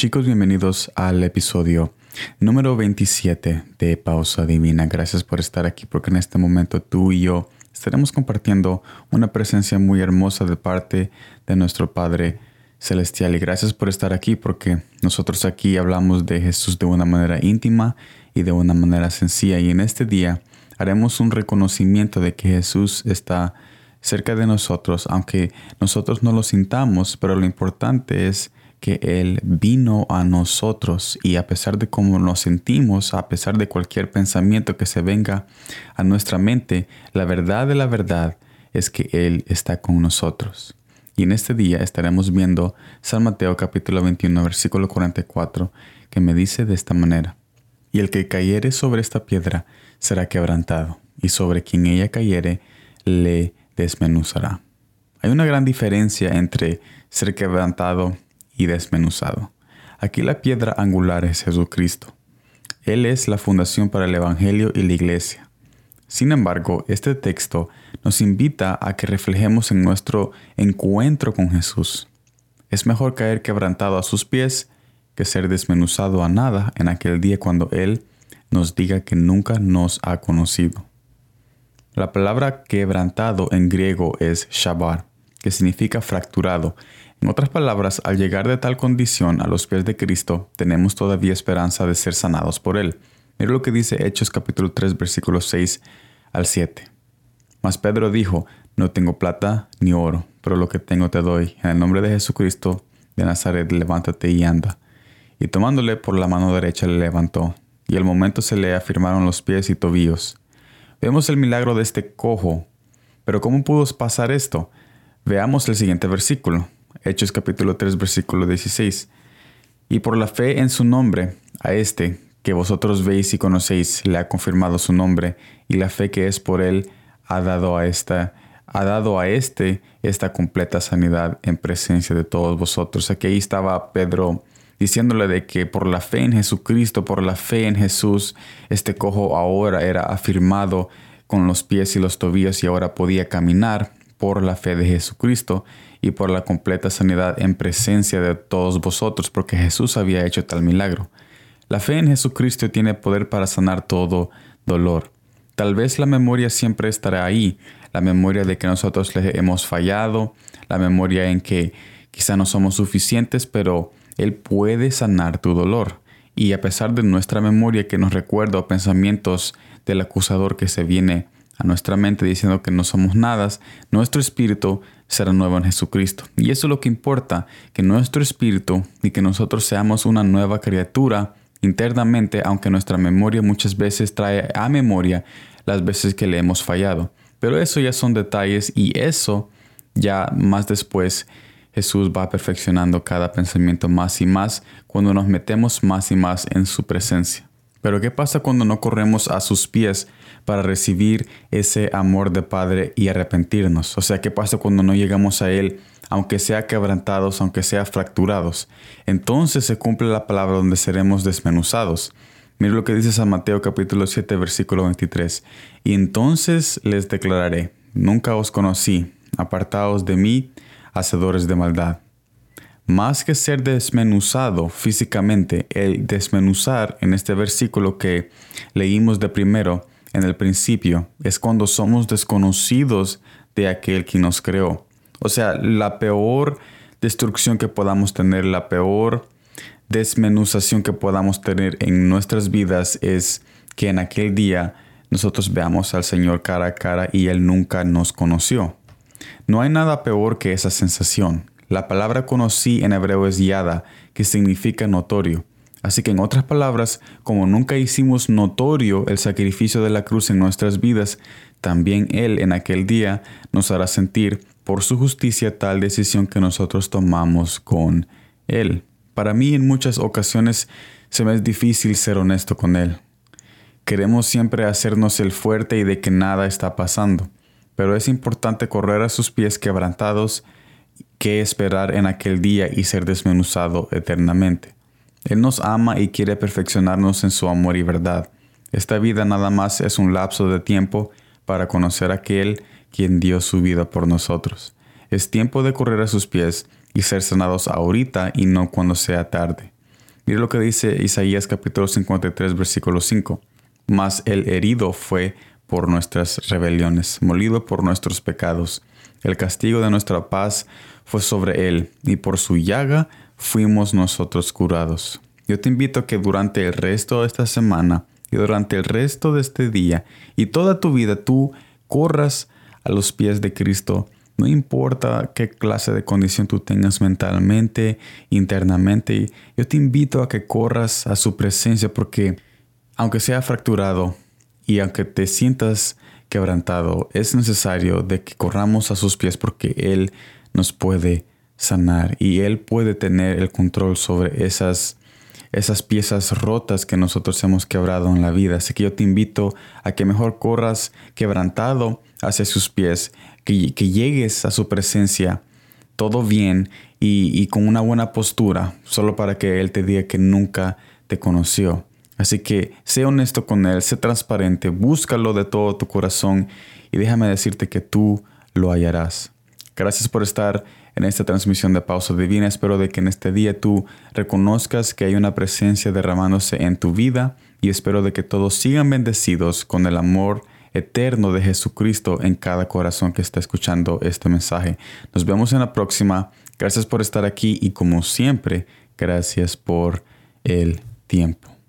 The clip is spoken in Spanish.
Chicos, bienvenidos al episodio número 27 de Pausa Divina. Gracias por estar aquí porque en este momento tú y yo estaremos compartiendo una presencia muy hermosa de parte de nuestro Padre Celestial. Y gracias por estar aquí porque nosotros aquí hablamos de Jesús de una manera íntima y de una manera sencilla. Y en este día haremos un reconocimiento de que Jesús está cerca de nosotros, aunque nosotros no lo sintamos, pero lo importante es que Él vino a nosotros y a pesar de cómo nos sentimos, a pesar de cualquier pensamiento que se venga a nuestra mente, la verdad de la verdad es que Él está con nosotros. Y en este día estaremos viendo San Mateo capítulo 21 versículo 44 que me dice de esta manera, y el que cayere sobre esta piedra será quebrantado, y sobre quien ella cayere le desmenuzará. Hay una gran diferencia entre ser quebrantado y desmenuzado. Aquí la piedra angular es Jesucristo. Él es la fundación para el Evangelio y la Iglesia. Sin embargo, este texto nos invita a que reflejemos en nuestro encuentro con Jesús. Es mejor caer quebrantado a sus pies que ser desmenuzado a nada en aquel día cuando Él nos diga que nunca nos ha conocido. La palabra quebrantado en griego es shabar, que significa fracturado. En otras palabras, al llegar de tal condición a los pies de Cristo, tenemos todavía esperanza de ser sanados por Él. Mira lo que dice Hechos capítulo 3 versículos 6 al 7. Mas Pedro dijo, no tengo plata ni oro, pero lo que tengo te doy. En el nombre de Jesucristo de Nazaret, levántate y anda. Y tomándole por la mano derecha le levantó, y al momento se le afirmaron los pies y tobillos. Vemos el milagro de este cojo. Pero ¿cómo pudo pasar esto? Veamos el siguiente versículo. Hechos capítulo 3 versículo 16. Y por la fe en su nombre, a este que vosotros veis y conocéis, le ha confirmado su nombre, y la fe que es por él ha dado a esta ha dado a este esta completa sanidad en presencia de todos vosotros. Aquí estaba Pedro diciéndole de que por la fe en Jesucristo, por la fe en Jesús, este cojo ahora era afirmado con los pies y los tobillos y ahora podía caminar por la fe de Jesucristo y por la completa sanidad en presencia de todos vosotros, porque Jesús había hecho tal milagro. La fe en Jesucristo tiene poder para sanar todo dolor. Tal vez la memoria siempre estará ahí, la memoria de que nosotros le hemos fallado, la memoria en que quizá no somos suficientes, pero él puede sanar tu dolor. Y a pesar de nuestra memoria que nos recuerda pensamientos del acusador que se viene a nuestra mente diciendo que no somos nada, nuestro espíritu será nuevo en Jesucristo. Y eso es lo que importa, que nuestro espíritu y que nosotros seamos una nueva criatura internamente, aunque nuestra memoria muchas veces trae a memoria las veces que le hemos fallado. Pero eso ya son detalles y eso ya más después Jesús va perfeccionando cada pensamiento más y más cuando nos metemos más y más en su presencia. Pero ¿qué pasa cuando no corremos a sus pies para recibir ese amor de Padre y arrepentirnos? O sea, ¿qué pasa cuando no llegamos a Él, aunque sea quebrantados, aunque sea fracturados? Entonces se cumple la palabra donde seremos desmenuzados. Mira lo que dice San Mateo capítulo 7 versículo 23. Y entonces les declararé, nunca os conocí, apartaos de mí, hacedores de maldad. Más que ser desmenuzado físicamente, el desmenuzar en este versículo que leímos de primero en el principio es cuando somos desconocidos de aquel que nos creó. O sea, la peor destrucción que podamos tener, la peor desmenuzación que podamos tener en nuestras vidas es que en aquel día nosotros veamos al Señor cara a cara y Él nunca nos conoció. No hay nada peor que esa sensación. La palabra conocí en hebreo es yada, que significa notorio. Así que en otras palabras, como nunca hicimos notorio el sacrificio de la cruz en nuestras vidas, también Él en aquel día nos hará sentir por su justicia tal decisión que nosotros tomamos con Él. Para mí en muchas ocasiones se me es difícil ser honesto con Él. Queremos siempre hacernos el fuerte y de que nada está pasando pero es importante correr a sus pies quebrantados que esperar en aquel día y ser desmenuzado eternamente. Él nos ama y quiere perfeccionarnos en su amor y verdad. Esta vida nada más es un lapso de tiempo para conocer a aquel quien dio su vida por nosotros. Es tiempo de correr a sus pies y ser sanados ahorita y no cuando sea tarde. Mire lo que dice Isaías capítulo 53, versículo 5. Mas el herido fue por nuestras rebeliones, molido por nuestros pecados. El castigo de nuestra paz fue sobre él, y por su llaga fuimos nosotros curados. Yo te invito a que durante el resto de esta semana y durante el resto de este día y toda tu vida tú corras a los pies de Cristo. No importa qué clase de condición tú tengas mentalmente, internamente, yo te invito a que corras a su presencia porque aunque sea fracturado y aunque te sientas quebrantado, es necesario de que corramos a sus pies porque Él nos puede sanar y Él puede tener el control sobre esas, esas piezas rotas que nosotros hemos quebrado en la vida. Así que yo te invito a que mejor corras quebrantado hacia sus pies, que, que llegues a su presencia todo bien y, y con una buena postura, solo para que Él te diga que nunca te conoció. Así que sé honesto con Él, sé transparente, búscalo de todo tu corazón y déjame decirte que tú lo hallarás. Gracias por estar en esta transmisión de Pausa Divina. Espero de que en este día tú reconozcas que hay una presencia derramándose en tu vida y espero de que todos sigan bendecidos con el amor eterno de Jesucristo en cada corazón que está escuchando este mensaje. Nos vemos en la próxima. Gracias por estar aquí y como siempre, gracias por el tiempo.